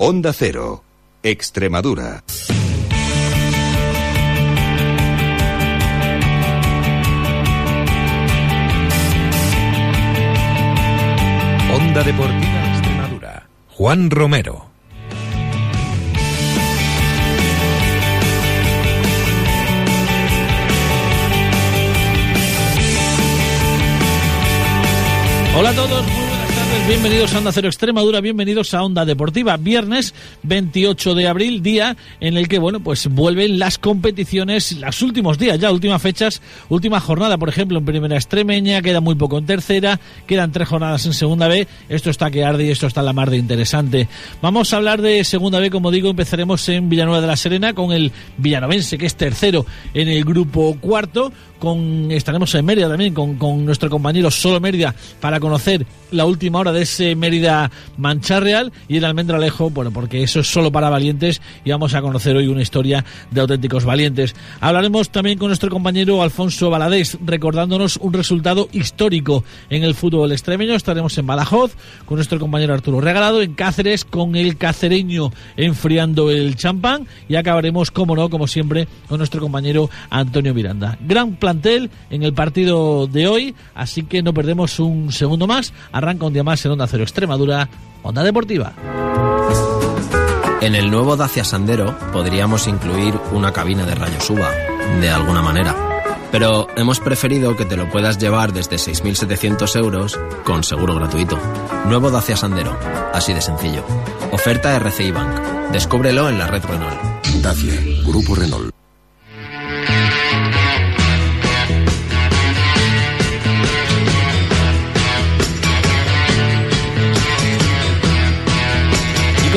Onda Cero, Extremadura. Onda Deportiva Extremadura. Juan Romero. Hola a todos, bienvenidos a Onda Cero Extremadura, bienvenidos a Onda Deportiva, viernes 28 de abril, día en el que, bueno, pues vuelven las competiciones, los últimos días ya, últimas fechas, última jornada, por ejemplo, en primera extremeña, queda muy poco en tercera, quedan tres jornadas en segunda B, esto está que arde y esto está la mar de interesante. Vamos a hablar de segunda B, como digo, empezaremos en Villanueva de la Serena con el villanovense, que es tercero en el grupo cuarto, con estaremos en Mérida también con, con, nuestro compañero Solo Mérida para conocer la última hora de ese Mérida Mancharreal y el Almendralejo, bueno, porque eso es solo para valientes y vamos a conocer hoy una historia de auténticos valientes. Hablaremos también con nuestro compañero Alfonso Baladés, recordándonos un resultado histórico en el fútbol extremeño. Estaremos en Badajoz con nuestro compañero Arturo Regalado, en Cáceres con el cacereño enfriando el champán y acabaremos, como no, como siempre, con nuestro compañero Antonio Miranda. Gran plantel en el partido de hoy, así que no perdemos un segundo más. Arranca un día más en Onda Cero Extremadura, Onda Deportiva. En el nuevo Dacia Sandero podríamos incluir una cabina de rayos UVA, de alguna manera. Pero hemos preferido que te lo puedas llevar desde 6.700 euros con seguro gratuito. Nuevo Dacia Sandero, así de sencillo. Oferta RCI Bank. Descúbrelo en la red Renault. Dacia, Grupo Renault.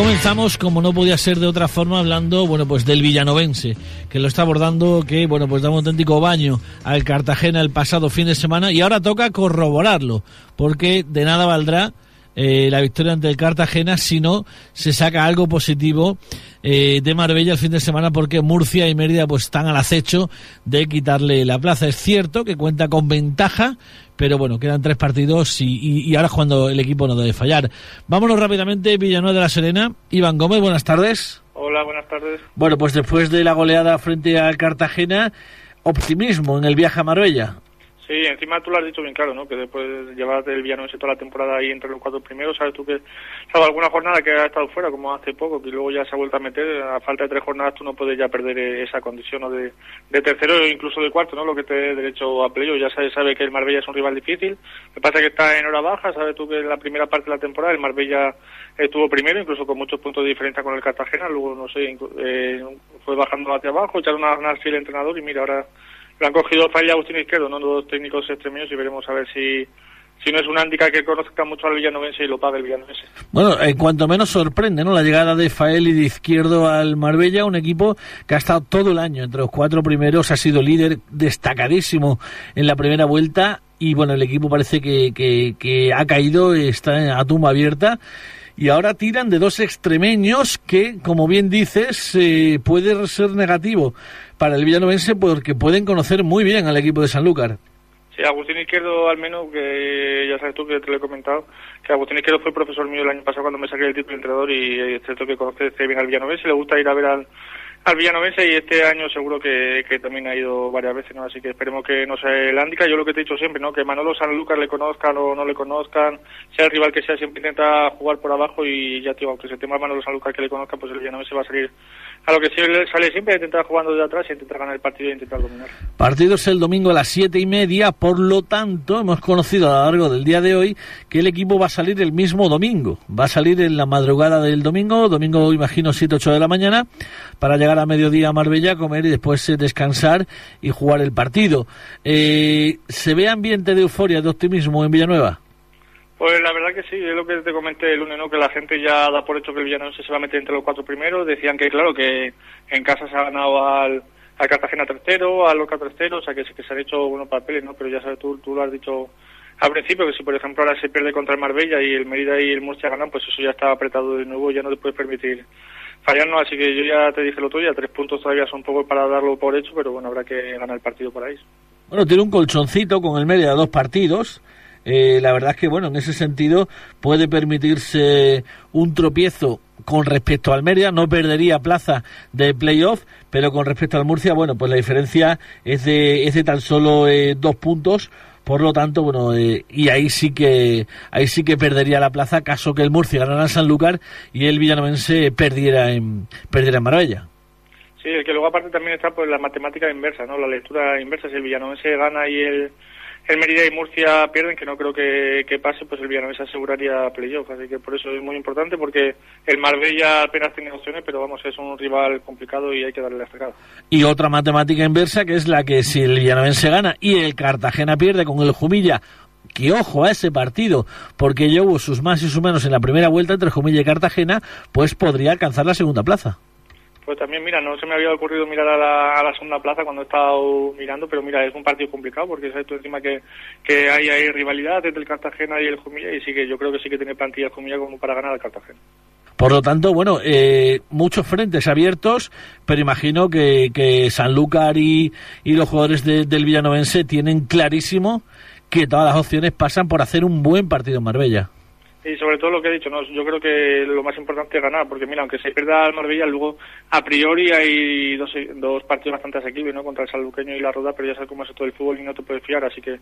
Comenzamos, como no podía ser de otra forma, hablando, bueno, pues del villanovense, que lo está abordando, que, bueno, pues da un auténtico baño al Cartagena el pasado fin de semana y ahora toca corroborarlo, porque de nada valdrá eh, la victoria ante el Cartagena si no se saca algo positivo eh, de Marbella el fin de semana porque Murcia y Mérida pues están al acecho de quitarle la plaza. Es cierto que cuenta con ventaja, pero bueno, quedan tres partidos y, y, y ahora es cuando el equipo no debe fallar. Vámonos rápidamente, Villanueva de la Serena. Iván Gómez, buenas tardes. Hola, buenas tardes. Bueno, pues después de la goleada frente al Cartagena, optimismo en el viaje a Marbella. Sí, encima tú lo has dicho bien claro, ¿no? Que después de llevar el Villanovense toda la temporada ahí entre los cuatro primeros, sabes tú que, salvo alguna jornada que ha estado fuera, como hace poco, que luego ya se ha vuelto a meter, a falta de tres jornadas tú no puedes ya perder esa condición ¿no? de, de tercero o incluso de cuarto, ¿no? Lo que te dé derecho a playo. Ya sabes sabe que el Marbella es un rival difícil. Me pasa que está en hora baja, sabes tú que en la primera parte de la temporada el Marbella estuvo primero, incluso con muchos puntos de diferencia con el Cartagena, luego, no sé, eh, fue bajando hacia abajo, echaron a ganar el entrenador y mira, ahora lo han cogido Falla Agustín Izquierdo, ¿no? Los técnicos extremeños y veremos a ver si si no es un handicap que conozca mucho al villanovense y lo paga el villanovense. Bueno, en cuanto menos sorprende, ¿no? La llegada de Fael y de Izquierdo al Marbella, un equipo que ha estado todo el año entre los cuatro primeros, ha sido líder destacadísimo en la primera vuelta y bueno, el equipo parece que, que, que ha caído, está a tumba abierta y ahora tiran de dos extremeños que, como bien dices, eh, puede ser negativo para el villanovense porque pueden conocer muy bien al equipo de Sanlúcar. Sí, Agustín Izquierdo, al menos, que ya sabes tú que te lo he comentado, que Agustín Izquierdo fue profesor mío el año pasado cuando me saqué el título de entrenador y es cierto que conoce bien al villanovense, le gusta ir a ver al, al villanovense y este año seguro que, que también ha ido varias veces, ¿no? Así que esperemos que no sea el handicap. Yo lo que te he dicho siempre, ¿no? Que Manolo Sanlúcar le conozcan o no le conozcan, sea el rival que sea, siempre intenta jugar por abajo y ya, tío, aunque se tema Manolo Sanlúcar que le conozca, pues el villanovense va a salir a lo que sale siempre, intentar jugando de atrás intentar ganar el partido e intentar dominar. Partido es el domingo a las siete y media, por lo tanto, hemos conocido a lo largo del día de hoy que el equipo va a salir el mismo domingo. Va a salir en la madrugada del domingo, domingo imagino 7 8 de la mañana, para llegar a mediodía a Marbella, comer y después eh, descansar y jugar el partido. Eh, ¿Se ve ambiente de euforia, de optimismo en Villanueva? Pues la verdad que sí, es lo que te comenté el lunes, ¿no? que la gente ya da por hecho que el Villanovense se va a meter entre los cuatro primeros. Decían que, claro, que en casa se ha ganado al, al Cartagena tercero, al Loca tercero, o sea que, que se han hecho buenos papeles, ¿no? Pero ya sabes, tú, tú lo has dicho al principio, que si por ejemplo ahora se pierde contra el Marbella y el Mérida y el Murcia ganan, pues eso ya está apretado de nuevo, ya no te puedes permitir fallarnos. Así que yo ya te dije lo tuyo, tres puntos todavía son poco para darlo por hecho, pero bueno, habrá que ganar el partido por ahí. Bueno, tiene un colchoncito con el Mérida dos partidos eh, la verdad es que, bueno, en ese sentido puede permitirse un tropiezo con respecto al Mérida, no perdería plaza de playoff, pero con respecto al Murcia, bueno, pues la diferencia es de, es de tan solo eh, dos puntos, por lo tanto, bueno, eh, y ahí sí que ahí sí que perdería la plaza caso que el Murcia ganara en Sanlúcar y el Villanovense perdiera en perdiera en Marbella. Sí, el que luego aparte también está pues la matemática inversa, ¿no? La lectura inversa, si el Villanovense gana y el el Mérida y Murcia pierden, que no creo que, pase, pues el Villarreal aseguraría playoff. Así que por eso es muy importante, porque el Marbella apenas tiene opciones, pero vamos, es un rival complicado y hay que darle la fregada. Y otra matemática inversa, que es la que si el se gana y el Cartagena pierde con el Jumilla, que ojo a ese partido, porque llevo sus más y sus menos en la primera vuelta entre Jumilla y Cartagena, pues podría alcanzar la segunda plaza. Pues también, mira, no se me había ocurrido mirar a la, a la segunda plaza cuando he estado mirando, pero mira, es un partido complicado porque sabes tú encima que, que hay, hay rivalidad entre el Cartagena y el Jumilla y sí que yo creo que sí que tiene plantilla el como para ganar al Cartagena. Por lo tanto, bueno, eh, muchos frentes abiertos, pero imagino que, que Sanlúcar y, y los jugadores del Villanovense tienen clarísimo que todas las opciones pasan por hacer un buen partido en Marbella. Y sobre todo lo que he dicho, ¿no? yo creo que lo más importante es ganar, porque mira, aunque se pierda el Marbella, luego a priori hay dos, dos partidos bastante asequibles, ¿no? Contra el Saluqueño y la Roda, pero ya sabes cómo es todo el fútbol y no te puedes fiar, así que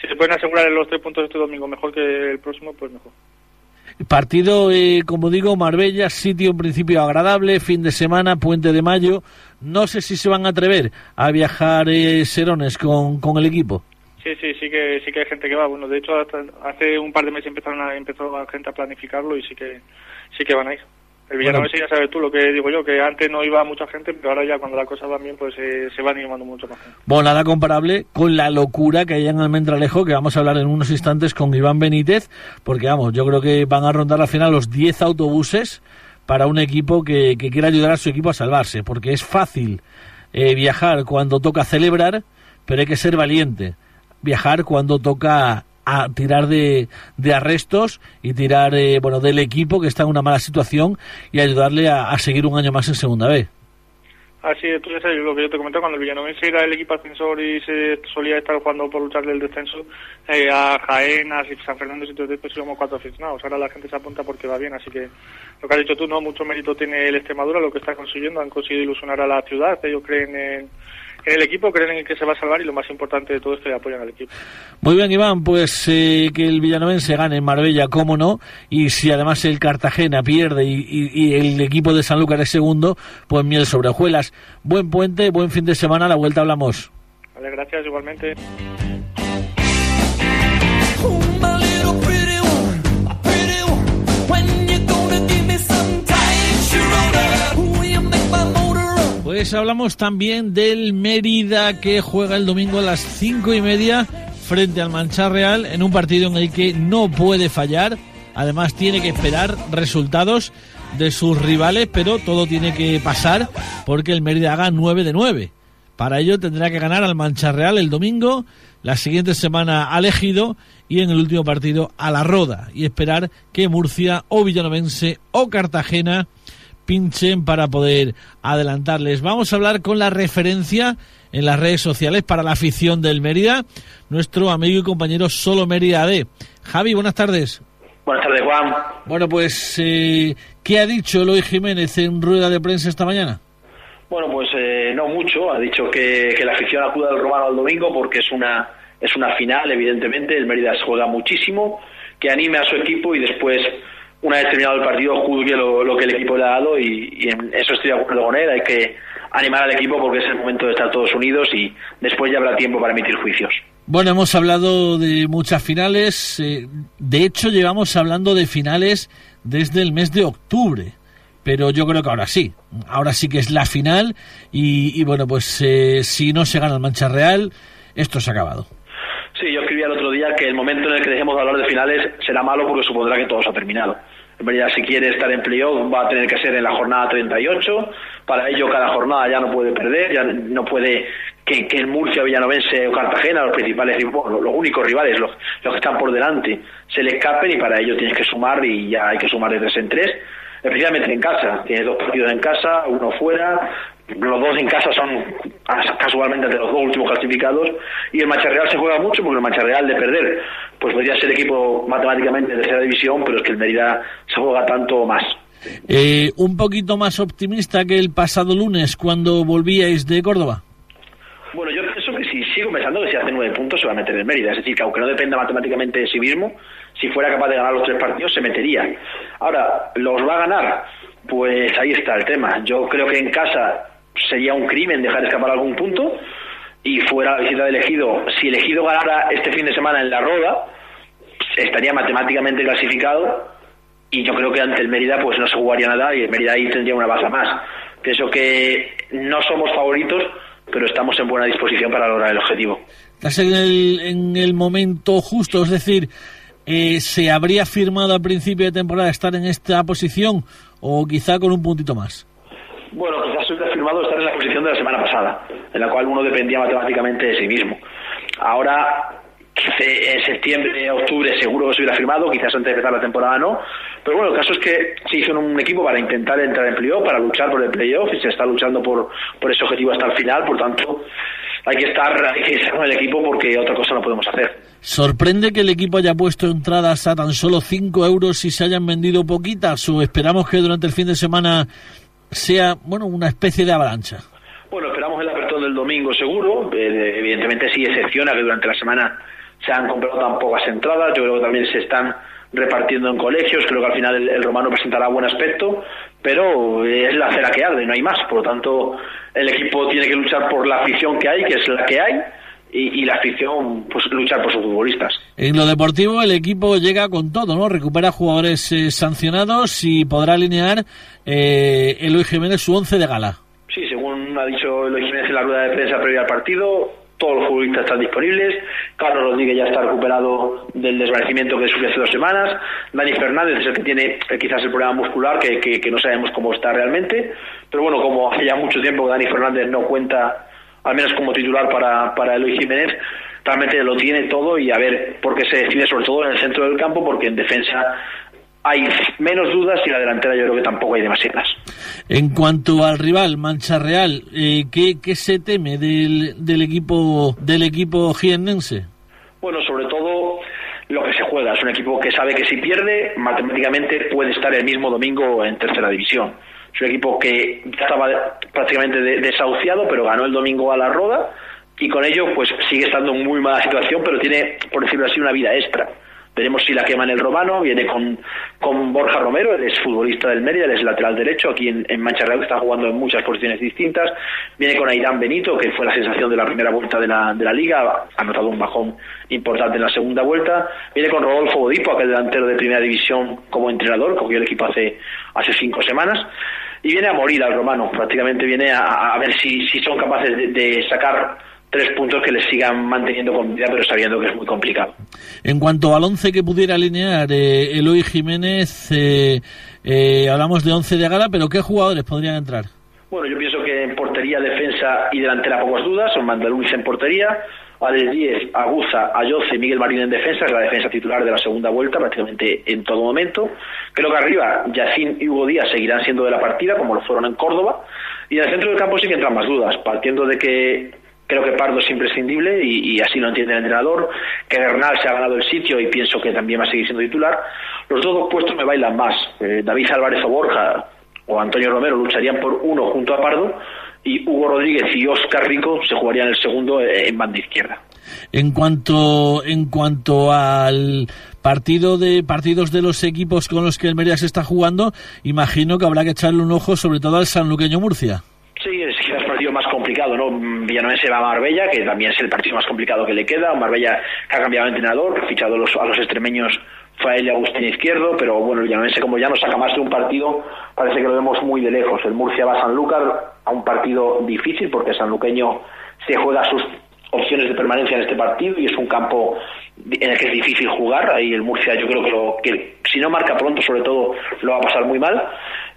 si se pueden asegurar los tres puntos este domingo mejor que el próximo, pues mejor. Partido, eh, como digo, Marbella, sitio en principio agradable, fin de semana, puente de mayo. No sé si se van a atrever a viajar eh, Serones con, con el equipo. Sí, sí, sí que sí que hay gente que va. Bueno, de hecho, hace un par de meses empezaron a, empezó la gente a planificarlo y sí que sí que van a ir. El Villanovense ya sabes tú lo que digo yo, que antes no iba mucha gente, pero ahora ya cuando la cosa va bien, pues eh, se van animando mucho más gente. Bueno, nada comparable con la locura que hay en Almendralejo, que vamos a hablar en unos instantes con Iván Benítez, porque vamos, yo creo que van a rondar al final los 10 autobuses para un equipo que, que quiera ayudar a su equipo a salvarse, porque es fácil eh, viajar cuando toca celebrar, pero hay que ser valiente viajar cuando toca a tirar de, arrestos y tirar eh, bueno del equipo que está en una mala situación y ayudarle a, seguir un año más en segunda vez. Así es, tú ya sabes lo que yo te comenté, cuando el Villanovense era el equipo ascensor y se solía estar jugando por luchar del descenso, eh, a Jaén, a San Fernando y todo pues íbamos cuatro aficionados. Ahora la gente se apunta porque va bien, así que lo que has dicho tú, no, mucho mérito tiene el Extremadura, lo que está consiguiendo, han conseguido ilusionar a la ciudad, ellos creen en en el equipo, creen en que se va a salvar y lo más importante de todo es que apoyan al equipo. Muy bien, Iván, pues eh, que el Villanovense gane en Marbella, cómo no, y si además el Cartagena pierde y, el equipo de Sanlúcar es segundo, pues miel sobre hojuelas. Buen puente, buen fin de semana, a la vuelta hablamos. Vale, gracias, igualmente. Pues hablamos también del Mérida que juega el domingo a las cinco y media frente al Mancha Real en un partido en el que no puede fallar. Además tiene que esperar resultados de sus rivales, pero todo tiene que pasar porque el Mérida haga 9 de 9. Para ello tendrá que ganar al Mancha Real el domingo, la siguiente semana al Ejido y en el último partido a la Roda y esperar que Murcia o Villanovense o Cartagena pinchen para poder adelantarles. Vamos a hablar con la referencia en las redes sociales para la afición del Mérida, nuestro amigo y compañero Solo Mérida AD. Javi, buenas tardes. Buenas tardes, Juan. Bueno, pues, eh, ¿qué ha dicho Eloy Jiménez en rueda de prensa esta mañana? Bueno, pues eh, no mucho. Ha dicho que, la afición acuda al Romano al domingo porque es una, es una final, evidentemente. El Mérida juega muchísimo. Que anime a su equipo y después una vez terminado el partido juzgue lo, que el equipo le ha dado y, en eso estoy de acuerdo con él. Hay que animar al equipo porque es el momento de estar todos unidos y después ya habrá tiempo para emitir juicios. Bueno, hemos hablado de muchas finales. Eh, de hecho, llevamos hablando de finales desde el mes de octubre. Pero yo creo que ahora sí. Ahora sí que es la final. Y, bueno, pues eh, si no se gana el Mancha Real, esto se ha acabado. Sí, yo que el momento en el que dejemos de hablar de finales será malo porque supondrá que todo se ha terminado. En realidad, si quiere estar en playoff, va a tener que ser en la jornada 38. Para ello, cada jornada ya no puede perder, ya no puede que, que el Murcia, Villanovense o Cartagena, los principales, los, los únicos rivales, los, los, que están por delante, se le escapen y para ello tienes que sumar y ya hay que sumar de tres en tres, especialmente en casa. Tienes dos partidos en casa, uno fuera, los dos en casa son casualmente de los dos últimos clasificados y el Mancha Real se juega mucho porque el Mancha Real de perder pues podría ser equipo matemáticamente de tercera división pero es que el Mérida se juega tanto más. Eh, un poquito más optimista que el pasado lunes cuando volvíais de Córdoba. Bueno yo pienso que si sigo pensando que si hace nueve puntos se va a meter el Mérida. Es decir que aunque no dependa matemáticamente de sí mismo si fuera capaz de ganar los tres partidos se metería. Ahora los va a ganar pues ahí está el tema. Yo creo que en casa sería un crimen dejar escapar algún punto y fuera la visita de elegido, si elegido ganara este fin de semana en la Roda, estaría matemáticamente clasificado y yo creo que ante el Mérida pues no se jugaría nada y el Mérida ahí tendría una baza más. Pienso que no somos favoritos, pero estamos en buena disposición para lograr el objetivo. Estás en el, en el momento justo, es decir, eh, ¿se habría firmado al principio de temporada estar en esta posición o quizá con un puntito más? Bueno, quizás hubiera firmado estar en la posición de la semana pasada, en la cual uno dependía matemáticamente de sí mismo. Ahora, en septiembre, octubre, seguro que se hubiera firmado, quizás antes de empezar la temporada no. Pero bueno, el caso es que se hizo un equipo para intentar entrar en playoff, para luchar por el playoff, y se está luchando por, por ese objetivo hasta el final, por tanto, hay que estar, hay que estar con el equipo porque otra cosa no podemos hacer. ¿Sorprende que el equipo haya puesto entradas a tan solo 5 euros y se hayan vendido poquitas? ¿O esperamos que durante el fin de semana sea bueno una especie de avalancha. Bueno, esperamos el apertura del domingo seguro. Eh, evidentemente sí excepciona que durante la semana se han comprado tan pocas entradas. Yo creo que también se están repartiendo en colegios. Creo que al final el, romano presentará buen aspecto, pero es la cera que arde, no hay más. Por lo tanto, el equipo tiene que luchar por la afición que hay, que es la que hay, y, la afición pues luchar por sus futbolistas. En lo deportivo el equipo llega con todo, ¿no? Recupera jugadores eh, sancionados y podrá alinear eh, Eloy Jiménez su once de gala. Sí, según ha dicho Eloy Jiménez en la rueda de prensa previa al partido, todos los futbolistas están disponibles. Carlos Rodríguez ya está recuperado del desvanecimiento que sufrió hace dos semanas. Dani Fernández es el que tiene eh, quizás el problema muscular, que, que, no sabemos cómo está realmente. Pero bueno, como hace ya mucho tiempo que Dani Fernández no cuenta al menos como titular para, para Eloy Jiménez, realmente lo tiene todo y a ver por qué se decide sobre todo en el centro del campo, porque en defensa hay menos dudas y la delantera yo creo que tampoco hay demasiadas. En cuanto al rival, Mancha Real, eh, ¿qué, ¿qué, se teme del, del equipo del equipo jiennense? Bueno, sobre todo lo que se juega. Es un equipo que sabe que si pierde, matemáticamente puede estar el mismo domingo en tercera división. Es un equipo que estaba prácticamente desahuciado, pero ganó el domingo a la Roda y con ello pues sigue estando en muy mala situación, pero tiene, por decirlo así, una vida extra. Veremos si la quema en el Romano, viene con, con Borja Romero, él es futbolista del Mérida, él es lateral derecho, aquí en, en Mancha Real está jugando en muchas posiciones distintas, viene con Airán Benito, que fue la sensación de la primera vuelta de la, de la liga, ha notado un bajón importante en la segunda vuelta, viene con Rodolfo Bodipo, aquel delantero de primera división como entrenador, cogió el equipo hace, hace cinco semanas, y viene a morir al romano, prácticamente viene a, a ver si, si son capaces de, sacar tres puntos que les sigan manteniendo con vida, pero sabiendo que es muy complicado. En cuanto al once que pudiera alinear eh, Eloy Jiménez, eh, eh, hablamos de once de gala, pero ¿qué jugadores podrían entrar? Bueno, yo pienso que en portería, defensa y delantera pocas dudas, son Mandaluis en portería, Alex 10, Aguza, Ayoce y Miguel Marín en defensa, es la defensa titular de la segunda vuelta prácticamente en todo momento. Creo que arriba Yacín y Hugo Díaz seguirán siendo de la partida, como lo fueron en Córdoba. Y en el centro del campo sí que entran más dudas, partiendo de que creo que Pardo es imprescindible y, así lo entiende el entrenador, que Bernal se ha ganado el sitio y pienso que también va a seguir siendo titular. Los dos puestos me bailan más. Eh, David Álvarez o Borja o Antonio Romero lucharían por uno junto a Pardo y Hugo Rodríguez y Oscar Rico se jugarían el segundo en banda izquierda. En cuanto en cuanto al partido de partidos de los equipos con los que el Mérida se está jugando, imagino que habrá que echarle un ojo sobre todo al Sanluqueño Murcia. Sí, es quizás el partido más complicado, ¿no? se va a Marbella, que también es el partido más complicado que le queda. Marbella que ha cambiado de entrenador, ha fichado a los, a los extremeños Fael y Agustín Izquierdo, pero bueno, el como ya no saca más de un partido, parece que lo vemos muy de lejos. El Murcia va a Sanlúcar a un partido difícil porque Sanluqueño se juega sus opciones de permanencia en este partido y es un campo en el que es difícil jugar. Ahí el Murcia yo creo que, lo, que si no marca pronto sobre todo lo va a pasar muy mal.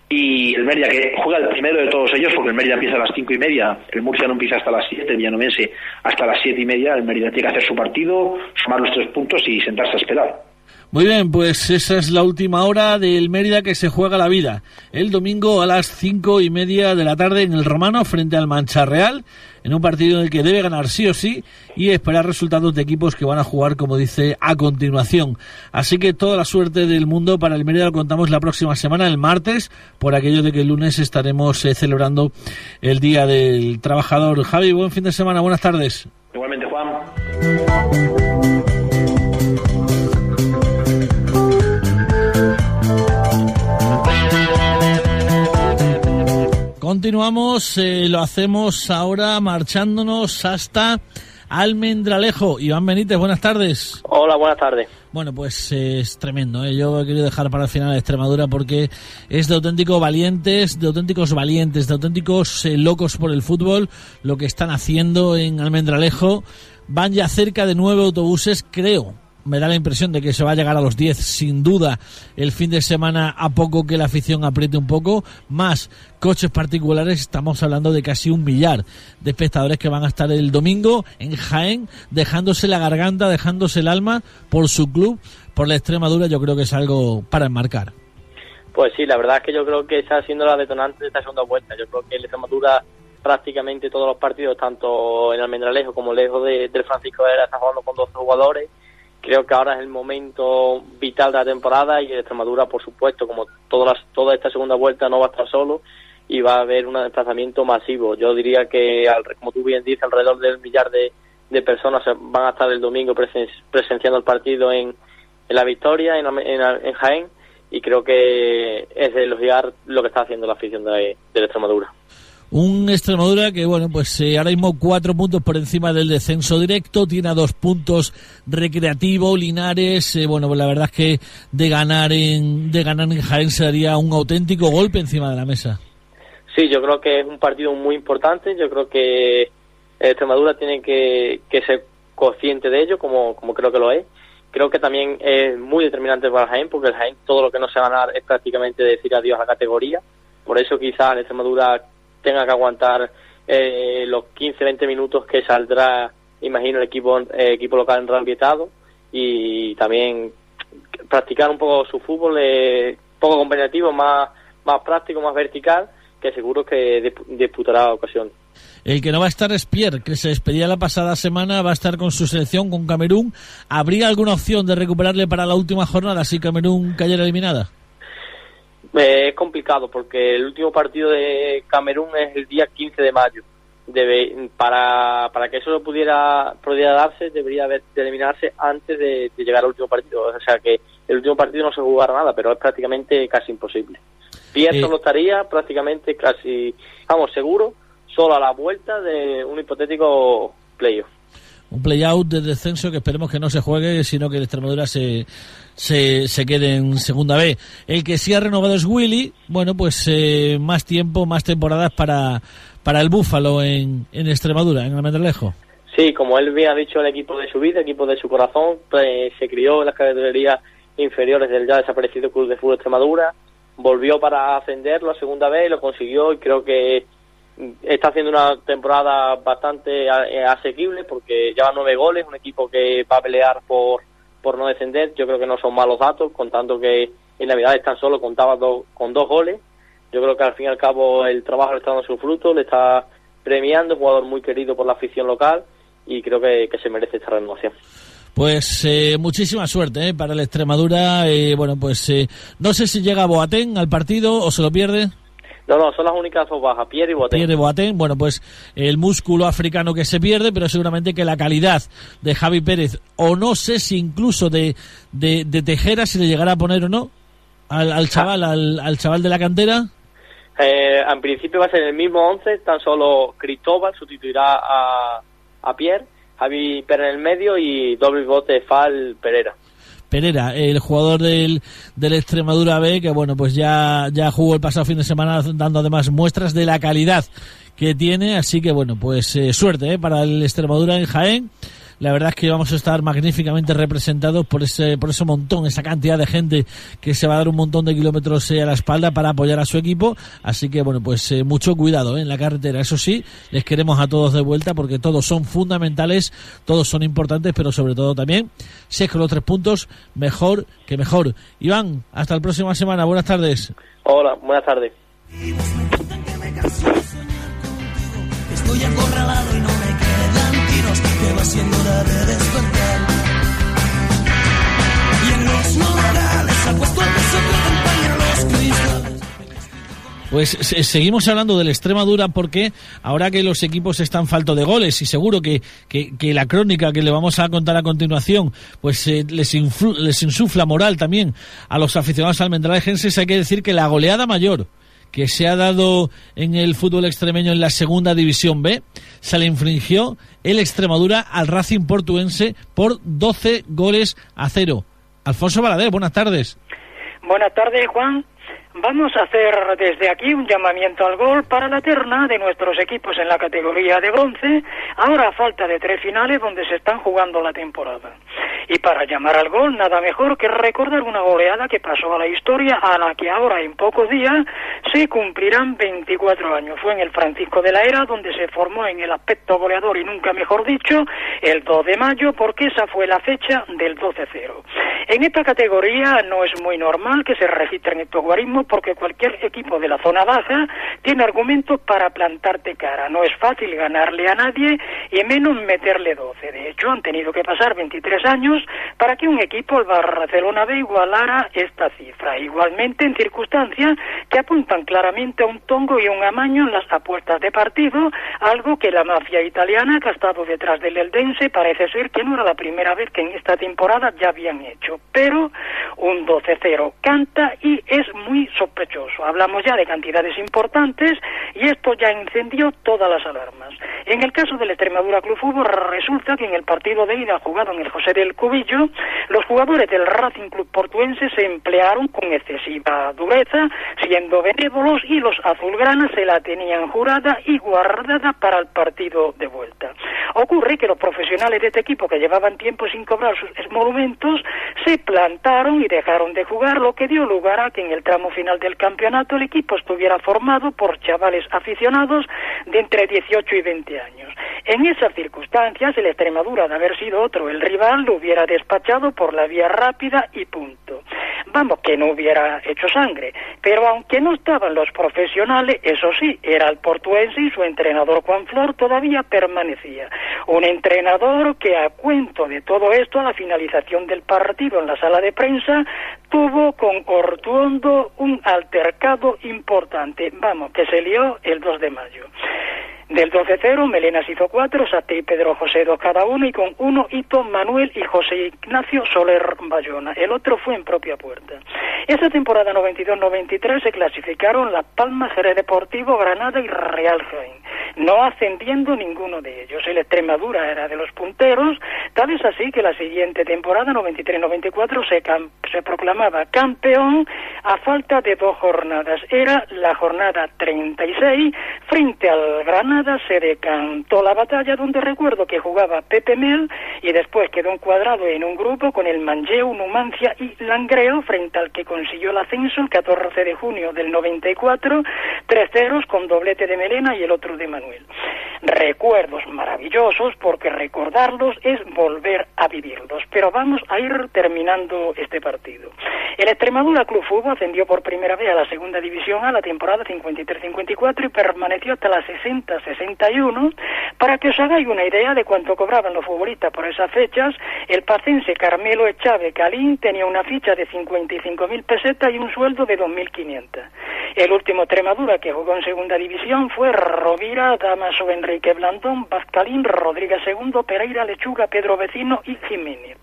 Y el Mérida que juega el primero de todos ellos porque el Mérida empieza a las cinco y media, el Murcia no empieza hasta las siete, el Villanovense hasta las siete y media, el Mérida tiene que hacer su partido, sumar los tres puntos y sentarse a esperar. Muy bien, pues esa es la última hora del Mérida que se juega la vida. El domingo a las cinco y media de la tarde en el Romano frente al Mancha Real, en un partido en el que debe ganar sí o sí y esperar resultados de equipos que van a jugar, como dice, a continuación. Así que toda la suerte del mundo para el Mérida lo contamos la próxima semana, el martes, por aquello de que el lunes estaremos eh, celebrando el Día del Trabajador. Javi, buen fin de semana, buenas tardes. Igualmente, Juan. Continuamos, eh, lo hacemos ahora marchándonos hasta Almendralejo. Iván Benítez, buenas tardes. Hola, buenas tardes. Bueno, pues eh, es tremendo. ¿eh? Yo quiero dejar para el final de Extremadura porque es de auténticos valientes, de auténticos valientes, de auténticos locos por el fútbol lo que están haciendo en Almendralejo. Van ya cerca de nueve autobuses, creo, me da la impresión de que se va a llegar a los 10 sin duda el fin de semana a poco que la afición apriete un poco. Más coches particulares estamos hablando de casi un millar de espectadores que van a estar el domingo en Jaén dejándose la garganta dejándose el alma por su club por la Extremadura yo creo que es algo para enmarcar. Pues sí la verdad es que yo creo que está siendo la detonante de esta segunda vuelta. Yo creo que la Extremadura prácticamente todos los partidos tanto en Almendralejo como lejos de, del Francisco Era está jugando con 12 jugadores creo que ahora es el momento vital de la temporada y Extremadura, por supuesto, como todas toda esta segunda vuelta no va a estar solo y va a haber un desplazamiento masivo. Yo diría que, como tú bien dices, alrededor del millar de, personas van a estar el domingo presenciando el partido en, en la victoria, en, en, Jaén, y creo que es de elogiar lo que está haciendo la afición de, de Extremadura. Un Extremadura que, bueno, pues eh, ahora mismo cuatro puntos por encima del descenso directo, tiene a dos puntos Recreativo, Linares, eh, bueno, pues la verdad es que de ganar en, de ganar en Jaén sería un auténtico golpe encima de la mesa. Sí, yo creo que es un partido muy importante, yo creo que Extremadura tiene que, que ser consciente de ello, como, como creo que lo es. Creo que también es muy determinante para Jaén, porque el Jaén todo lo que no se va a ganar es prácticamente decir adiós a la categoría. Por eso quizás Extremadura tenga que aguantar eh, los 15-20 minutos que saldrá, imagino, el equipo, eh, equipo local en y también practicar un poco su fútbol, eh, poco competitivo, más, más práctico, más vertical, que seguro que disputará ocasión. El que no va a estar es Pierre, que se despedía la pasada semana, va a estar con su selección, con Camerún. ¿Habría alguna opción de recuperarle para la última jornada si Camerún cayera eliminada? Eh, es complicado porque el último partido de Camerún es el día 15 de mayo. Debe, para, para que eso pudiera, pudiera darse, debería haber, de eliminarse antes de, llegar al último partido. O sea que el último partido no se jugará nada, pero es prácticamente casi imposible. Pierre eh. solo estaría prácticamente casi, vamos, seguro, solo a la vuelta de un hipotético playoff un play-out de descenso que esperemos que no se juegue, sino que el Extremadura se, se, se quede en segunda B. El que sí ha renovado es Willy, bueno, pues eh, más tiempo, más temporadas para, para el Búfalo en, en Extremadura, en Almendralejo. Sí, como él bien ha dicho, el equipo de su vida, el equipo de su corazón, pues, se crió en las categorías inferiores del ya desaparecido Club de Fútbol Extremadura, volvió para ascenderlo a segunda vez, lo consiguió y creo que está haciendo una temporada bastante eh, asequible porque lleva nueve goles, un equipo que va a pelear por, por no descender. Yo creo que no son malos datos, contando que en Navidad tan solo contaba con dos goles. Yo creo que al fin y al cabo el trabajo le está dando su fruto, le está premiando, un jugador muy querido por la afición local y creo que, se merece esta renovación. Pues eh, muchísima suerte eh, para la Extremadura. bueno, pues no sé si llega Boateng al partido o se lo pierde. No, no, son las únicas dos bajas, Pierre y Boateng. Pierre y Boateng, bueno, pues el músculo africano que se pierde, pero seguramente que la calidad de Javi Pérez, o no sé si incluso de, de, Tejera, si le llegará a poner o no, al, al chaval, al, chaval de la cantera. Eh, en principio va a ser el mismo 11, tan solo Cristóbal sustituirá a, a Pierre, Javi Pérez en el medio y doble bote Fal Pereira. Pereira, el jugador del, del Extremadura B, que bueno, pues ya, ya jugó el pasado fin de semana dando además muestras de la calidad que tiene, así que bueno, pues eh, suerte eh, para el Extremadura en Jaén la verdad es que vamos a estar magníficamente representados por ese, por ese montón, esa cantidad de gente que se va a dar un montón de kilómetros eh, a la espalda para apoyar a su equipo. Así que, bueno, pues eh, mucho cuidado en la carretera. Eso sí, les queremos a todos de vuelta porque todos son fundamentales, todos son importantes, pero sobre todo también, si es con los tres puntos, mejor que mejor. Iván, hasta la próxima semana. Buenas tardes. Hola, buenas tardes. Estoy acorralado de. Pues se- seguimos hablando del Extremadura porque ahora que los equipos están falto de goles y seguro que, que, la crónica que le vamos a contar a continuación pues eh, les, les insufla moral también a los aficionados almendralejenses, hay que decir que la goleada mayor que se ha dado en el fútbol extremeño en la segunda división B se le infringió el Extremadura al Racing portuense por 12 goles a cero. Alfonso Balader, buenas tardes. Buenas tardes, Juan. Vamos a hacer desde aquí un llamamiento al gol para la terna de nuestros equipos en la categoría de bronce, ahora a falta de tres finales donde se están jugando la temporada. Y para llamar al gol, nada mejor que recordar una goleada que pasó a la historia, a la que ahora en pocos días se cumplirán 24 años. Fue en el Francisco de la Era, donde se formó en el aspecto goleador y nunca mejor dicho, el 2 de mayo, porque esa fue la fecha del 12-0. En esta categoría no es muy normal que se registren estos guarismos porque cualquier equipo de la zona baja tiene argumentos para plantarte cara. No es fácil ganarle a nadie y menos meterle 12. De hecho, han tenido que pasar 23 años para que un equipo, el Barcelona B, igualara esta cifra. Igualmente, en circunstancias que apuntan claramente a un tongo y un amaño en las apuestas de partido, algo que la mafia italiana que ha estado detrás del Eldense parece ser que no era la primera vez que en esta temporada ya habían hecho. Pero un 12-0 canta y es muy sospechoso. Hablamos ya de cantidades importantes y esto ya encendió todas las alarmas. En el caso del Extremadura Club Fútbol resulta que en el partido de ida jugado en el José del Cubillo, los jugadores del Racing Club Portuense se emplearon con excesiva dureza, siendo benévolos y los azulgranas se la tenían jurada y guardada para el partido de vuelta. Ocurre que los profesionales de este equipo que llevaban tiempo sin cobrar sus monumentos se plantaron y dejaron de jugar, lo que dio lugar a que en el tramo final del campeonato el equipo estuviera formado por chavales aficionados de entre 18 y 20 años. En esas circunstancias, el Extremadura, de haber sido otro el rival, lo hubiera despachado por la vía rápida y punto. Vamos, que no hubiera hecho sangre. Pero aunque no estaban los profesionales, eso sí, era el portuense y su entrenador Juan Flor todavía permanecía. Un entrenador que a cuento de todo esto, a la finalización del partido en la sala de prensa, tuvo con Ortuondo un altercado importante. Vamos, que se lió el 2 de mayo. Del 12-0, Melenas hizo cuatro, Sate y Pedro José dos cada uno, y con uno hito Manuel y José Ignacio Soler Bayona. El otro fue en propia puerta. Esa temporada 92-93 se clasificaron Las Palmas, Jerez Deportivo, Granada y Real Jaén, no ascendiendo ninguno de ellos. El Extremadura era de los punteros, tal es así que la siguiente temporada 93-94 se, se proclamaba campeón a falta de dos jornadas. Era la jornada 36, frente al Granada se decantó la batalla donde recuerdo que jugaba Pepe Mel y después quedó encuadrado en un grupo con el Manlleu, Numancia y Langreo frente al que consiguió el ascenso el 14 de junio del 94, tres ceros con doblete de Melena y el otro de Manuel. Recuerdos maravillosos porque recordarlos es volver a vivirlos, pero vamos a ir terminando este partido. El Extremadura Club Fútbol ascendió por primera vez a la segunda división a la temporada 53-54 y permaneció hasta la 60-61. Para que os hagáis una idea de cuánto cobraban los futbolistas por esas fechas, el pacense Carmelo Echave Calín tenía una ficha de 55.000 pesetas y un sueldo de 2.500. El último Extremadura que jugó en segunda división fue Rovira, Damaso Enrique Blandón, Pascalín, Rodríguez II, Pereira, Lechuga, Pedro Vecino y Jiménez.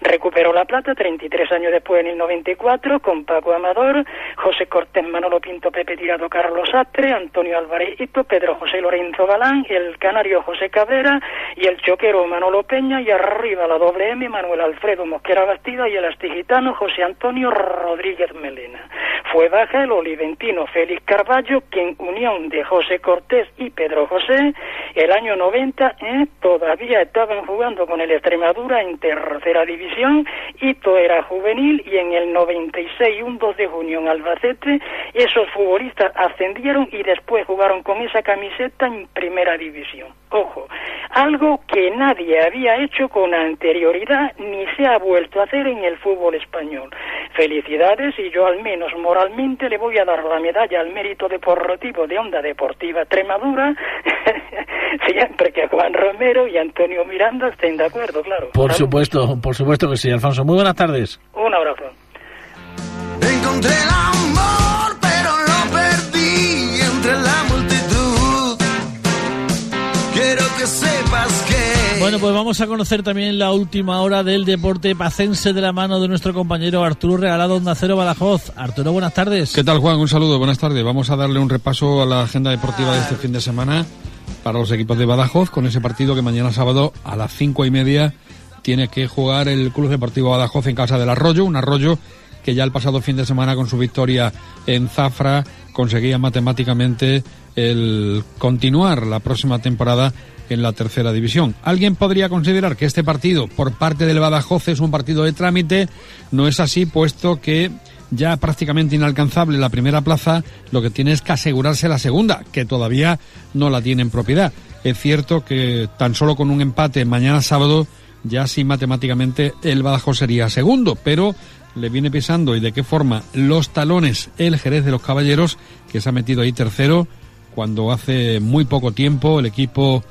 Recuperó la plata 33 años después, en el 94, con Paco Amador, José Cortés, Manolo Pinto, Pepe Tirado, Carlos Astre, Antonio Álvarez Hito, Pedro José Lorenzo Galán, el canario José Cabrera y el choquero Manolo Peña y arriba la doble M, Manuel Alfredo Mosquera Bastida y el astigitano José Antonio Rodríguez Melena. Fue baja el oliventino Félix Carballo, que en unión de José Cortés y Pedro José, el año 90 eh, todavía estaban jugando con el Extremadura en tercera división, Hito era juvenil y en el 96, un 2 de junio en Albacete, esos futbolistas ascendieron y después jugaron con esa camiseta en primera división. Ojo, algo que nadie había hecho con anterioridad ni se ha vuelto a hacer en el fútbol español. Felicidades y yo al menos moralmente le voy a dar la medalla al mérito deportivo de Onda Deportiva Extremadura, siempre que Juan Romero y Antonio Miranda estén de acuerdo, claro. Por supuesto, por supuesto que sí, Alfonso. Muy buenas tardes. Un abrazo. Encontré Bueno, pues vamos a conocer también la última hora del deporte pacense de la mano de nuestro compañero Arturo Regalado Onda Cero Badajoz. Arturo, buenas tardes. ¿Qué tal, Juan? Un saludo, buenas tardes. Vamos a darle un repaso a la agenda deportiva de este fin de semana para los equipos de Badajoz con ese partido que mañana sábado a las cinco y media tiene que jugar el Club Deportivo Badajoz en casa del Arroyo, un Arroyo que ya el pasado fin de semana con su victoria en Zafra conseguía matemáticamente el continuar la próxima temporada en la tercera división. Alguien podría considerar que este partido por parte del Badajoz es un partido de trámite, no es así puesto que ya prácticamente inalcanzable la primera plaza, lo que tiene es que asegurarse la segunda, que todavía no la tiene en propiedad. Es cierto que tan solo con un empate mañana sábado ya sí matemáticamente el Badajoz sería segundo, pero le viene pisando y de qué forma los talones el Jerez de los Caballeros, que se ha metido ahí tercero, cuando hace muy poco tiempo el equipo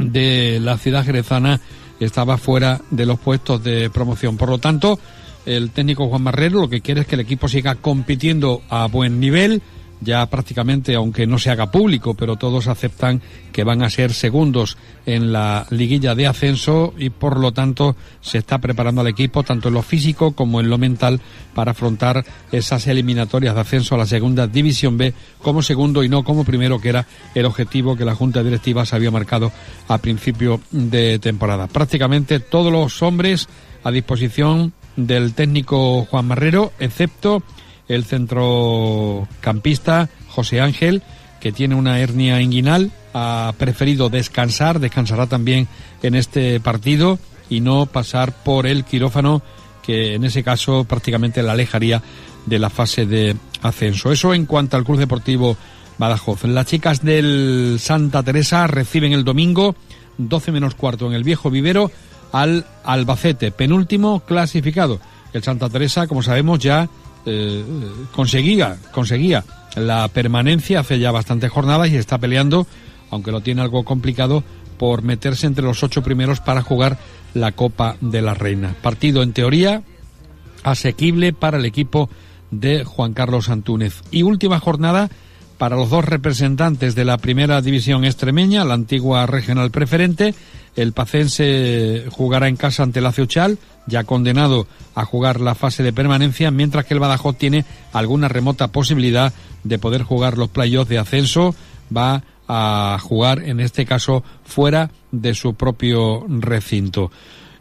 de la ciudad jerezana estaba fuera de los puestos de promoción. Por lo tanto, el técnico Juan Marrero lo que quiere es que el equipo siga compitiendo a buen nivel, ya prácticamente, aunque no se haga público, pero todos aceptan que van a ser segundos en la liguilla de ascenso y por lo tanto se está preparando al equipo tanto en lo físico como en lo mental para afrontar esas eliminatorias de ascenso a la segunda división B como segundo y no como primero que era el objetivo que la Junta Directiva se había marcado a principio de temporada. Prácticamente todos los hombres a disposición del técnico Juan Marrero, excepto el centrocampista José Ángel, que tiene una hernia inguinal, ha preferido descansar, descansará también en este partido y no pasar por el quirófano, que en ese caso prácticamente la alejaría de la fase de ascenso. Eso en cuanto al Club Deportivo Badajoz. Las chicas del Santa Teresa reciben el domingo 12 menos cuarto en el viejo vivero al Albacete, penúltimo clasificado. El Santa Teresa, como sabemos, ya eh, conseguía, conseguía la permanencia hace ya bastantes jornadas y está peleando, aunque lo tiene algo complicado, por meterse entre los ocho primeros para jugar la Copa de la Reina. Partido en teoría asequible para el equipo de Juan Carlos Antúnez. Y última jornada para los dos representantes de la primera división extremeña, la antigua regional preferente. El Pacense jugará en casa ante la Ceuchal, ya condenado a jugar la fase de permanencia, mientras que el Badajoz tiene alguna remota posibilidad de poder jugar los playoffs de ascenso. Va a jugar, en este caso, fuera de su propio recinto.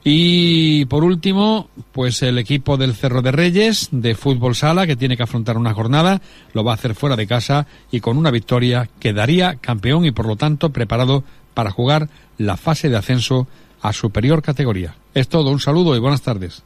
Y por último, pues el equipo del Cerro de Reyes de fútbol sala que tiene que afrontar una jornada, lo va a hacer fuera de casa y con una victoria quedaría campeón y por lo tanto preparado para jugar la fase de ascenso a superior categoría. Es todo, un saludo y buenas tardes.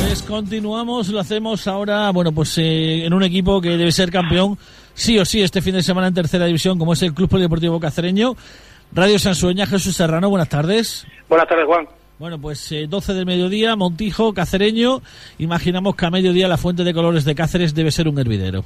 Pues continuamos, lo hacemos ahora, bueno, pues eh, en un equipo que debe ser campeón sí o sí este fin de semana en tercera división, como es el Club Polideportivo Cacereño. Radio Sansueña, Jesús Serrano, buenas tardes. Buenas tardes, Juan. Bueno, pues eh, 12 del mediodía, Montijo, Cacereño. Imaginamos que a mediodía la fuente de colores de Cáceres debe ser un hervidero.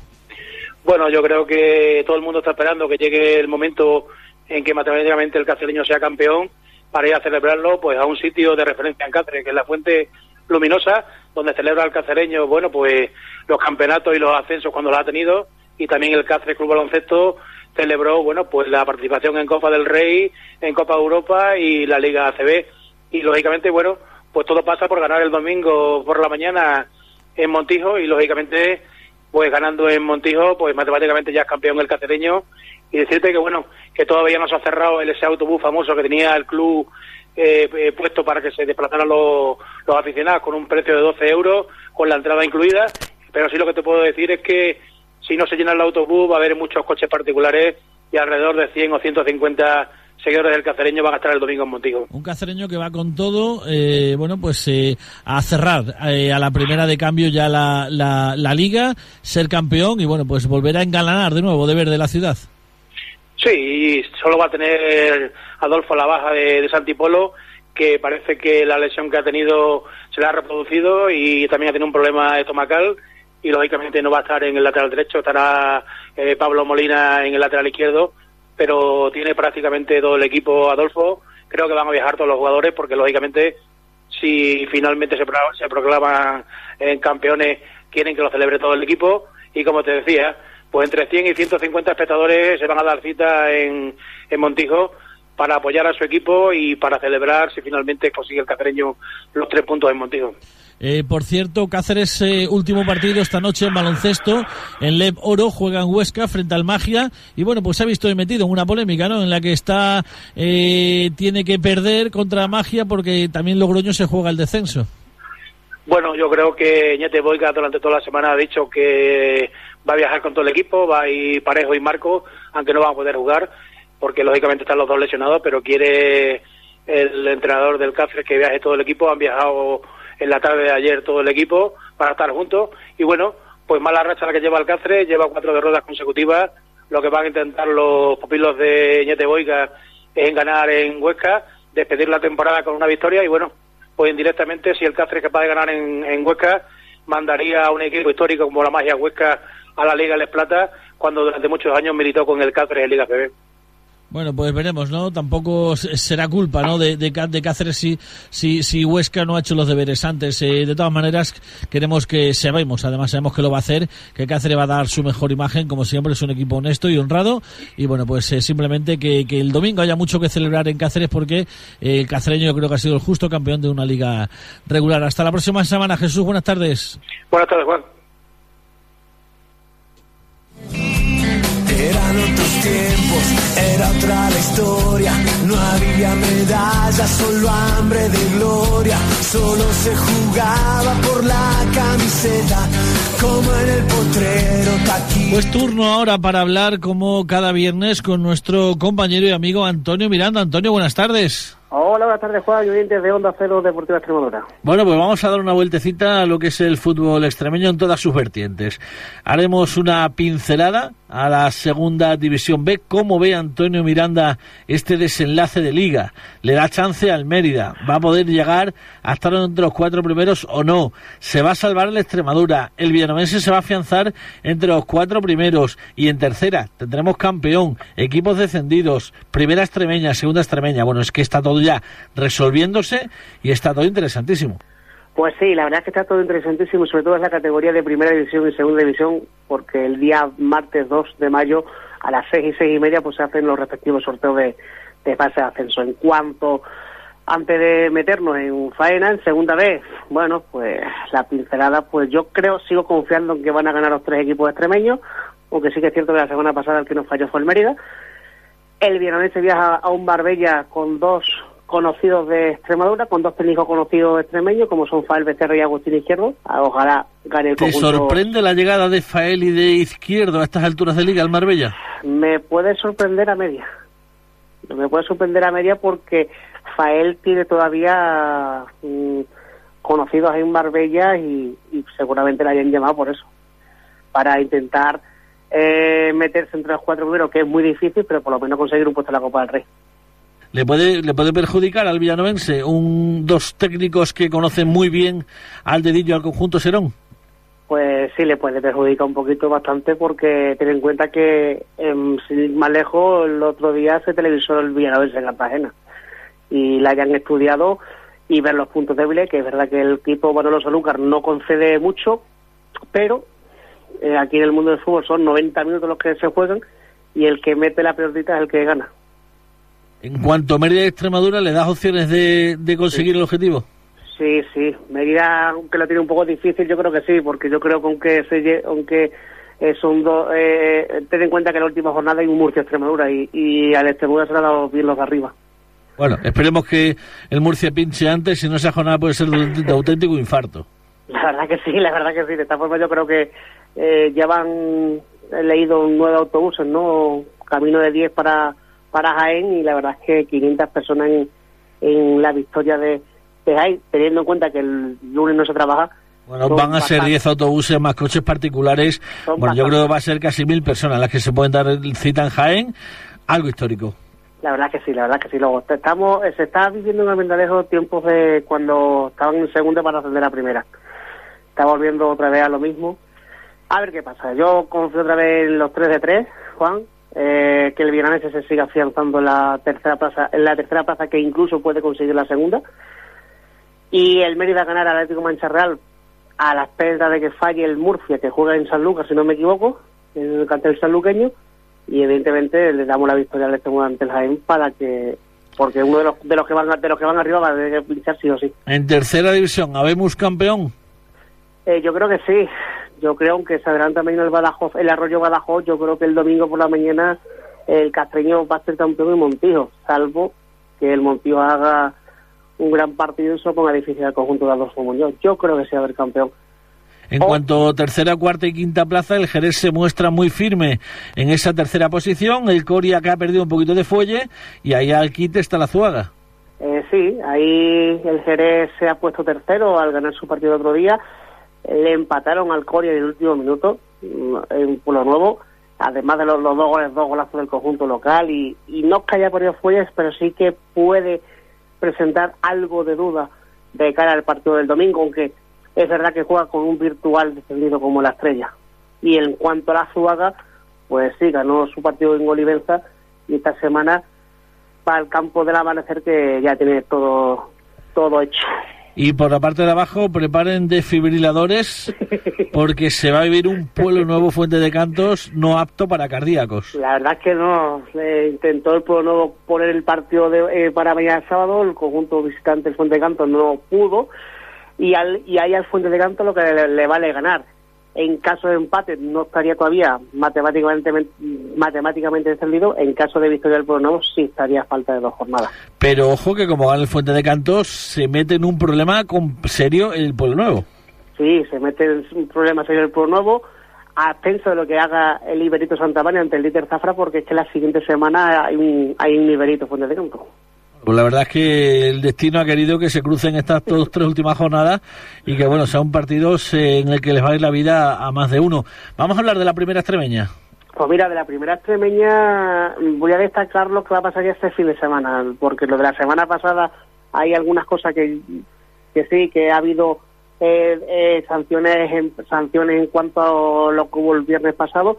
Bueno, yo creo que todo el mundo está esperando que llegue el momento en que matemáticamente el cacereño sea campeón para ir a celebrarlo pues a un sitio de referencia en Cáceres, que es la fuente luminosa, donde celebra el cacereño, bueno, pues los campeonatos y los ascensos cuando los ha tenido, y también el Cáceres Club Baloncesto celebró, bueno, pues la participación en Copa del Rey, en Copa Europa y la Liga ACB. Y lógicamente, bueno, pues todo pasa por ganar el domingo por la mañana en Montijo y lógicamente, pues ganando en Montijo, pues matemáticamente ya es campeón el cacereño. Y decirte que, bueno, que todavía no se ha cerrado ese autobús famoso que tenía el club eh, eh, puesto para que se desplazaran los, los aficionados con un precio de 12 euros, con la entrada incluida. Pero sí lo que te puedo decir es que si no se llena el autobús va a haber muchos coches particulares y alrededor de 100 o 150 seguidores del cacereño van a estar el domingo en Montijo. Un cacereño que va con todo, eh, bueno, pues eh, a cerrar eh, a la primera de cambio ya la, la, la, liga, ser campeón y bueno, pues volver a engalanar de nuevo de ver de la ciudad. Sí, y solo va a tener Adolfo la baja de, de Santipolo, que parece que la lesión que ha tenido se le ha reproducido y también ha tenido un problema estomacal y lógicamente no va a estar en el lateral derecho, estará eh, Pablo Molina en el lateral izquierdo, pero tiene prácticamente todo el equipo Adolfo. Creo que van a viajar todos los jugadores porque lógicamente si finalmente se, pro se proclaman en campeones quieren que lo celebre todo el equipo y como te decía, pues entre 100 y 150 espectadores se van a dar cita en, en Montijo para apoyar a su equipo y para celebrar si finalmente consigue el cacereño los tres puntos en Montijo. Eh, por cierto, Cáceres, eh, último partido esta noche en baloncesto. En Lev Oro juega en Huesca frente al Magia. Y bueno, pues se ha visto metido en una polémica, ¿no? En la que está, eh, tiene que perder contra Magia porque también Logroño se juega el descenso. Bueno, yo creo que Ñete Boica durante toda la semana ha dicho que va a viajar con todo el equipo, va a ir Parejo y Marco, aunque no van a poder jugar, porque lógicamente están los dos lesionados, pero quiere el entrenador del Cáceres que viaje todo el equipo. Han viajado en la tarde de ayer todo el equipo para estar juntos. Y bueno, pues mala racha la que lleva el Cáceres, lleva cuatro derrotas consecutivas, lo que van a intentar los pupilos de Ñete Boiga es en ganar en Huesca, despedir la temporada con una victoria. Y bueno, pues indirectamente si el Cáceres es capaz de ganar en, en Huesca, mandaría a un equipo histórico como la Magia Huesca a la Liga Les Plata, cuando durante muchos años militó con el Cáceres en Liga CB. Bueno, pues veremos, ¿no? Tampoco será culpa, ¿no? De, de, de Cáceres si, si, si, Huesca no ha hecho los deberes antes. Eh, de todas maneras, queremos que sabemos, además sabemos que lo va a hacer, que Cáceres va a dar su mejor imagen, como siempre, es un equipo honesto y honrado. Y bueno, pues eh, simplemente que, que, el domingo haya mucho que celebrar en Cáceres porque eh, el cacereño yo creo que ha sido el justo campeón de una liga regular. Hasta la próxima semana, Jesús. Buenas tardes. Buenas tardes, Juan. Tiempos, era otra la historia. No había medallas, solo hambre de gloria. Solo se jugaba por la camiseta, como en el potrero taquí. Pues turno ahora para hablar, como cada viernes, con nuestro compañero y amigo Antonio Miranda. Antonio, buenas tardes. Hola, buenas tardes, Juan, y oyentes de Onda Cero Deportiva Extremadura. Bueno, pues vamos a dar una vueltecita a lo que es el fútbol extremeño en todas sus vertientes. Haremos una pincelada a la segunda división B. ¿Cómo ve Antonio Miranda este desenlace de liga? ¿Le da chance al Mérida? ¿Va a poder llegar a estar entre los cuatro primeros o no? ¿Se va a salvar el Extremadura? ¿El Villanovense se va a afianzar entre los cuatro primeros? Y en tercera tendremos campeón, equipos descendidos, primera extremeña, segunda extremeña. Bueno, es que está todo ya resolviéndose y está todo interesantísimo. Pues sí, la verdad es que está todo interesantísimo, sobre todo en la categoría de primera división y segunda división, porque el día martes 2 de mayo a las seis y seis y media pues se hacen los respectivos sorteos de, de fase de ascenso. En cuanto, antes de meternos en faena, en segunda vez, bueno, pues la pincelada, pues yo creo, sigo confiando en que van a ganar los tres equipos extremeños, aunque sí que es cierto que la semana pasada el que nos falló fue el Mérida. El Vietnamense viaja a un Barbella con dos conocidos de Extremadura, con dos técnicos conocidos extremeños, como son Fael Becerra y Agustín Izquierdo. Ojalá gane el ¿Te conjunto. sorprende la llegada de Fael y de Izquierdo a estas alturas de liga al Marbella? Me puede sorprender a media. Me puede sorprender a media porque Fael tiene todavía mm, conocidos en Marbella y, y seguramente la hayan llamado por eso, para intentar eh, meterse entre los cuatro primeros, que es muy difícil, pero por lo menos conseguir un puesto en la Copa del Rey. ¿Le puede, ¿Le puede perjudicar al villanovense un, dos técnicos que conocen muy bien al dedillo al conjunto Serón? Pues sí, le puede perjudicar un poquito bastante porque ten en cuenta que eh, sin ir más lejos el otro día se televisó el Villanovense en Cartagena y la hayan estudiado y ver los puntos débiles, que es verdad que el equipo Manolo Sanlúcar no concede mucho, pero eh, aquí en el mundo del fútbol son 90 minutos los que se juegan y el que mete la pelotita es el que gana. En cuanto a Mérida y Extremadura, ¿le das opciones de, de conseguir el objetivo? Sí, sí. Mérida, aunque lo tiene un poco difícil, yo creo que sí, porque yo creo que aunque, se, lle- aunque eh, son dos... Eh, ten en cuenta que en la última jornada hay un Murcia-Extremadura y, y al Extremadura se le ha dado bien los de arriba. Bueno, esperemos que el Murcia pinche antes, si no esa jornada puede ser de, de auténtico infarto. La verdad que sí, la verdad que sí. De esta forma yo creo que eh, ya van, he leído nueve autobuses, ¿no? Camino de 10 para, para Jaén y la verdad es que 500 personas en, en la victoria de, de Jaén, teniendo en cuenta que el lunes no se trabaja. Bueno, van a ser bastante- 10 autobuses más coches particulares. Bueno, yo creo que va a ser casi mil personas las que se pueden dar cita en Jaén. Algo histórico. La verdad que sí, la verdad que sí. Luego, estamos, se está viviendo en Almendralejo tiempos de cuando estaban en segunda para ascender a primera. Está volviendo otra vez a lo mismo. A ver qué pasa. Yo confío otra vez en los 3 de 3, Juan. Eh, que el Villanense se siga afianzando en la tercera plaza, en la tercera plaza que incluso puede conseguir la segunda. Y el Mérida ganar al Atlético Mancha Real a la espera de que falle el Murcia, que juega en San Lucas, si no me equivoco, en el cartel sanluqueño y evidentemente le damos la victoria al Extremadura ante el Jaén para que porque uno de los de los que van de los que van arriba va a tener que sí o sí En tercera división, ¿habemos campeón? Eh, yo creo que sí yo creo que se adelanta mañana el Badajoz el Arroyo Badajoz yo creo que el domingo por la mañana el Castreño va a ser campeón en Montijo salvo que el Montijo haga un gran partido y se ponga difícil al conjunto de Adolfo Muñoz yo creo que sí va a haber campeón En cuanto a tercera, cuarta y quinta plaza, el Jerez se muestra muy firme en esa tercera posición. El Coria que ha perdido un poquito de fuelle y ahí al quite está la Zuaga. Eh, sí, ahí el Jerez se ha puesto tercero al ganar su partido el otro día. Le empataron al Coria en el último minuto, mm, en Pueblo Nuevo, además de los, dos goles, dos golazos del conjunto local. Y, y no es que haya perdido fuelles, pero sí que puede presentar algo de duda de cara al partido del domingo, aunque es verdad que juega con un virtual descendido como la estrella. Y en cuanto a la Zuaga, pues sí, ganó su partido en Olivenza y esta semana para el campo del amanecer que ya tiene todo todo hecho. Y por la parte de abajo, preparen desfibriladores porque se va a vivir un pueblo nuevo, Fuente de Cantos, no apto para cardíacos. La verdad es que no, intentó el Pueblo Nuevo poner el partido de, eh, para mañana sábado, el conjunto visitante Fuente de Canto no pudo y, al, y ahí al Fuente de Canto lo que le vale ganar. En caso de empate no estaría todavía matemáticamente matemáticamente descendido, en caso de victoria del Pueblo Nuevo sí estaría a falta de dos jornadas. Pero ojo que como gana el Fuente de Cantos, se mete en un problema con serio el pueblo nuevo. Sí, se mete en un problema serio el Pueblo Nuevo, a de lo que haga el Iberito Santa María ante el líder Zafra, porque es que la siguiente semana hay un, hay un Iberito Fuente de Campo. Pues la verdad es que el destino ha querido que se crucen estas dos, tres últimas jornadas y que bueno, sea un partido eh, en el que les va a ir la vida a más de uno. Vamos a hablar de la primera extremeña. Pues mira, de la primera extremeña voy a destacar lo que va a pasar ya este fin de semana, porque lo de la semana pasada hay algunas cosas que, que sí, que ha habido eh, eh, sanciones en, sanciones en cuanto a lo que hubo el viernes pasado.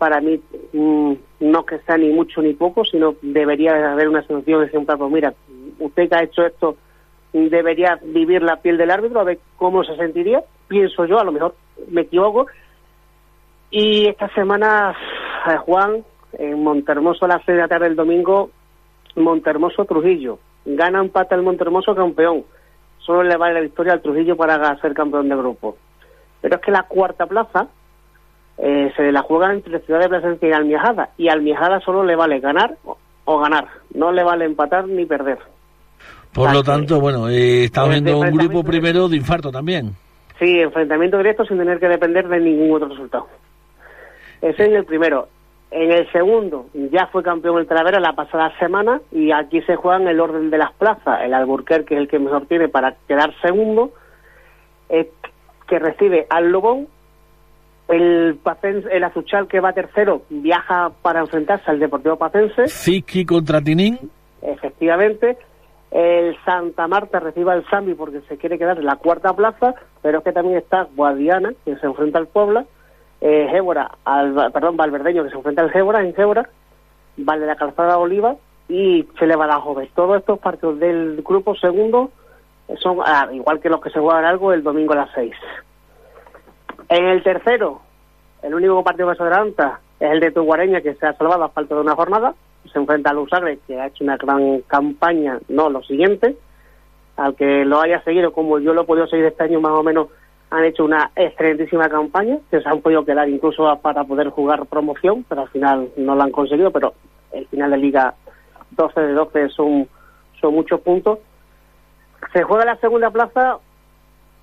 Para mí, mm, no que sea ni mucho ni poco, sino debería haber una sanción ejemplar. Pues mira, usted que ha hecho esto debería vivir la piel del árbitro, a ver cómo se sentiría. Pienso yo, a lo mejor me equivoco, y esta semana, eh, Juan, en Montermoso a las 6 de la tarde del domingo, Montermoso Trujillo. Gana empate el Montermoso campeón. Solo le vale la victoria al Trujillo para ser campeón de grupo. Pero es que la cuarta plaza eh, se la juega entre Ciudad de Plasencia y Almiajada. Y Almiajada solo le vale ganar o, ganar. No le vale empatar ni perder. Por lo tanto, bueno, eh, estamos viendo un grupo primero de infarto también. Sí, enfrentamiento directo sin tener que depender de ningún otro resultado. Ese es el primero. En el segundo, ya fue campeón el Talavera la pasada semana y aquí se juega en el orden de las plazas. El Alburquerque es el que mejor tiene para quedar segundo, eh, que recibe al Lobón. El, Pacense, el Azuchal, que va tercero, viaja para enfrentarse al Deportivo Pacense. Ziki contra Tinín. Efectivamente, el Santa Marta recibe al Zambi porque se quiere quedar en la cuarta plaza, pero es que también está Guadiana, que se enfrenta al Puebla, eh, Gébora, al, perdón, Valverdeño, que se enfrenta al Gébora, en Gébora, Valde la Calzada Oliva y Chile Badajoz. Todos estos partidos del grupo segundo son ah, igual que los que se juegan algo el domingo a las 6. En el tercero, el único partido que se adelanta es el de Tuguareña, que se ha salvado a falta de una jornada. Se enfrenta a Lusagre, que ha hecho una gran campaña, no lo siguiente. Al que lo haya seguido, como yo lo he podido seguir este año, más o menos han hecho una excelentísima campaña, que se han podido quedar incluso para poder jugar promoción, pero al final no lo han conseguido. Pero el final de Liga 12 de 12 son, son muchos puntos. Se juega la segunda plaza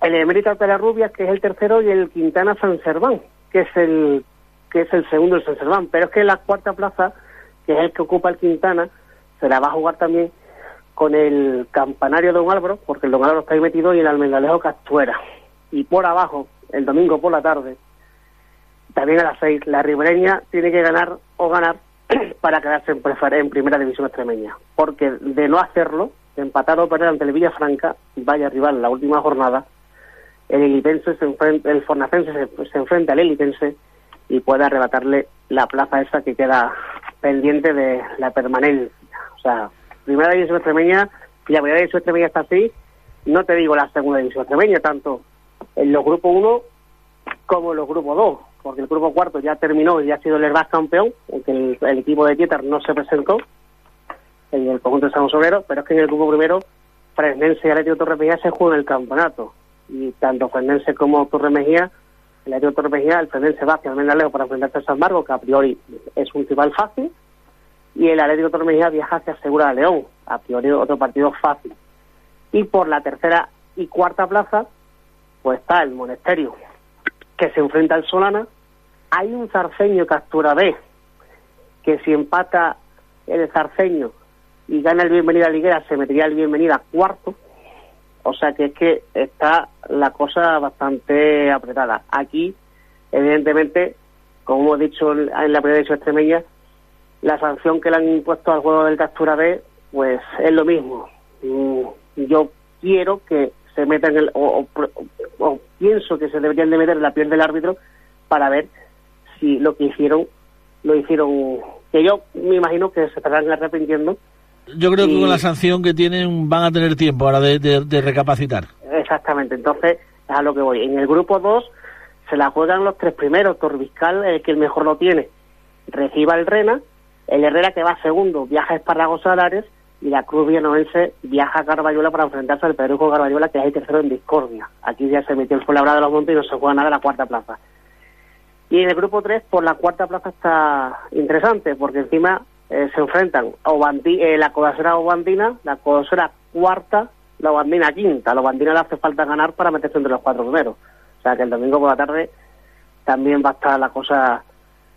el Emérito Rubia, que es el tercero, y el Quintana San Serván, que es el que es el segundo el San Serván. Pero es que la cuarta plaza, que es el que ocupa el Quintana, se la va a jugar también con el campanario Don Álvaro, porque el Don Álvaro está ahí metido, y el Almendalejo Castuera. Y por abajo, el domingo por la tarde, también a las seis, la ribereña tiene que ganar o ganar para quedarse en, en primera división extremeña. Porque de no hacerlo, de empatar o perder ante el Villafranca, vaya rival la última jornada, el elitense se enfrenta, el fornacense se, enfrenta al elitense y puede arrebatarle la plaza esa que queda pendiente de la permanencia. O sea, primera división extremeña, y la primera división extremeña está así, no te digo la segunda división extremeña, tanto en los grupos 1 como en los grupos 2, porque el grupo cuarto ya terminó y ya ha sido el Herbaz campeón, aunque el, equipo de Tietar no se presentó en el conjunto de San Sobrero, pero es que en el grupo primero Fresnense y Atlético Torre se juegan el campeonato y tanto Fernense como Torre Mejía, el de Torre Mejía, el Fernense va hacia Almendralejo para enfrentarse a San Marcos, que a priori es un rival fácil, y el Atlético Torre Mejía viaja hacia Segura de León, a priori otro partido fácil. Y por la tercera y cuarta plaza, pues está el Monasterio, que se enfrenta al Solana. Hay un zarceño Captura B, que si empata el zarceño y gana el Bienvenida Liguera, se metería el Bienvenida cuarto, o sea que es que está la cosa bastante apretada. Aquí, evidentemente, como hemos dicho en la primera edición extremeña, la sanción que le han impuesto al juego del captura B, pues es lo mismo. Mm, yo quiero que se metan, el, o, pienso que se deberían de meter en la piel del árbitro para ver si lo que hicieron lo hicieron que yo me imagino que se estarán arrepintiendo yo creo que con la sanción que tienen van a tener tiempo ahora de, recapacitar. Exactamente, entonces es a lo que voy. En el grupo 2 se la juegan los tres primeros. Torbiscal, el que el mejor lo tiene, reciba el Rena. El Herrera, que va segundo, viaja a Esparragos Salares. Y la Cruz Villanuense viaja a Carballola para enfrentarse al Pedro Carballola, que es el tercero en discordia. Aquí ya se metió el Fuenlabrada de los Montes y no se juega nada en la cuarta plaza. Y en el grupo 3, por la cuarta plaza está interesante, porque encima eh, se enfrentan eh, la codasera Obandina, la codasera cuarta, la Obandina quinta. La Obandina le hace falta ganar para meterse entre los cuatro primeros. O sea que el domingo por la tarde también va a estar la cosa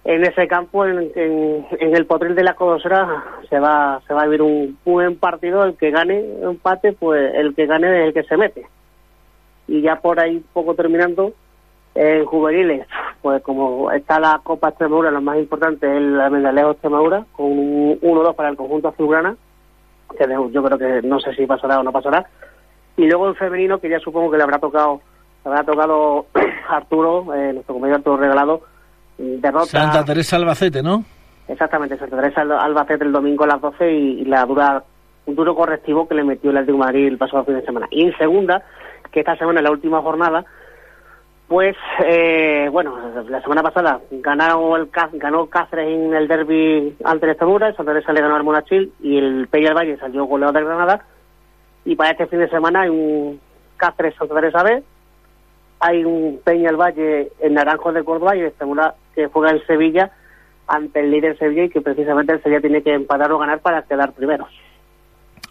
en ese campo, en, en, el potril de la codosera, se va, se va a vivir un buen partido. El que gane empate, pues el que gane es el que se mete. Y ya por ahí, poco terminando, en juveniles, pues como está la Copa Extremadura, lo más importante es el Mendalejo Extremadura, con un 1-2 para el conjunto azulgrana, que yo creo que no sé si pasará o no pasará. Y luego el femenino, que ya supongo que le habrá tocado le habrá tocado Arturo, eh, nuestro compañero Arturo Regalado, derrota... Santa Teresa Albacete, ¿no? Exactamente, Santa Teresa Albacete el domingo a las 12 y, la dura un duro correctivo que le metió el Atlético Madrid el pasado fin de semana. Y en segunda, que esta semana es la última jornada, pues, eh, bueno, la semana pasada ganó, el, ganó Cáceres en el derby ante el Extremadura, Santa Teresa le ganó al Monachil y el Peña Valle salió goleado de Granada. Y para este fin de semana hay un Cáceres Santa Teresa B, hay un Peña el Valle en Naranjo de Córdoba y el Extremadura que juega en Sevilla ante el líder Sevilla y que precisamente el Sevilla tiene que empatar o ganar para quedar primero.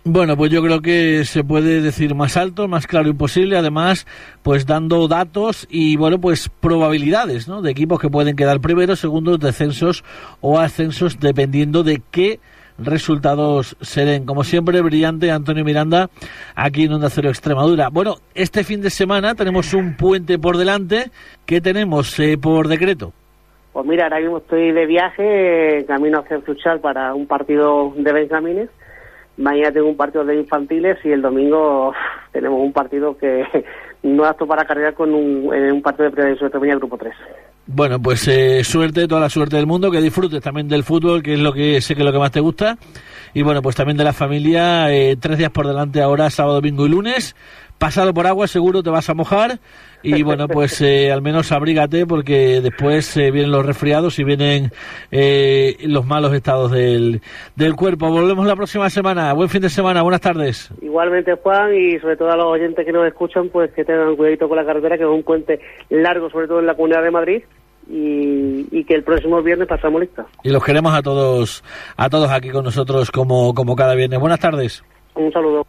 Bueno, pues yo creo que se puede decir más alto, más claro imposible, además, pues dando datos y, bueno, pues probabilidades, ¿no? De equipos que pueden quedar primeros, segundos, descensos o ascensos, dependiendo de qué resultados se Como siempre, brillante Antonio Miranda, aquí en Onda Cero Extremadura. Bueno, este fin de semana tenemos un puente por delante. ¿Qué tenemos eh, por decreto? Pues mira, ahora mismo estoy de viaje, camino hacia el para un partido de Benjamines Mañana tengo un partido de infantiles y el domingo tenemos un partido que no apto para cargar con un, un partido de división de grupo 3. Bueno, pues eh, suerte, toda la suerte del mundo, que disfrutes también del fútbol, que es lo que sé que es lo que más te gusta. Y bueno, pues también de la familia, eh, tres días por delante ahora, sábado, domingo y lunes, pasado por agua seguro te vas a mojar y bueno, pues eh, al menos abrígate porque después eh, vienen los resfriados y vienen eh, los malos estados del, del cuerpo. Volvemos la próxima semana. Buen fin de semana, buenas tardes. Igualmente, Juan, y sobre todo a los oyentes que nos escuchan, pues que tengan cuidadito con la carretera, que es un puente largo, sobre todo en la Comunidad de Madrid. Y, y que el próximo viernes pasamos lista. Y los queremos a todos, a todos aquí con nosotros como, como cada viernes. Buenas tardes. Un saludo.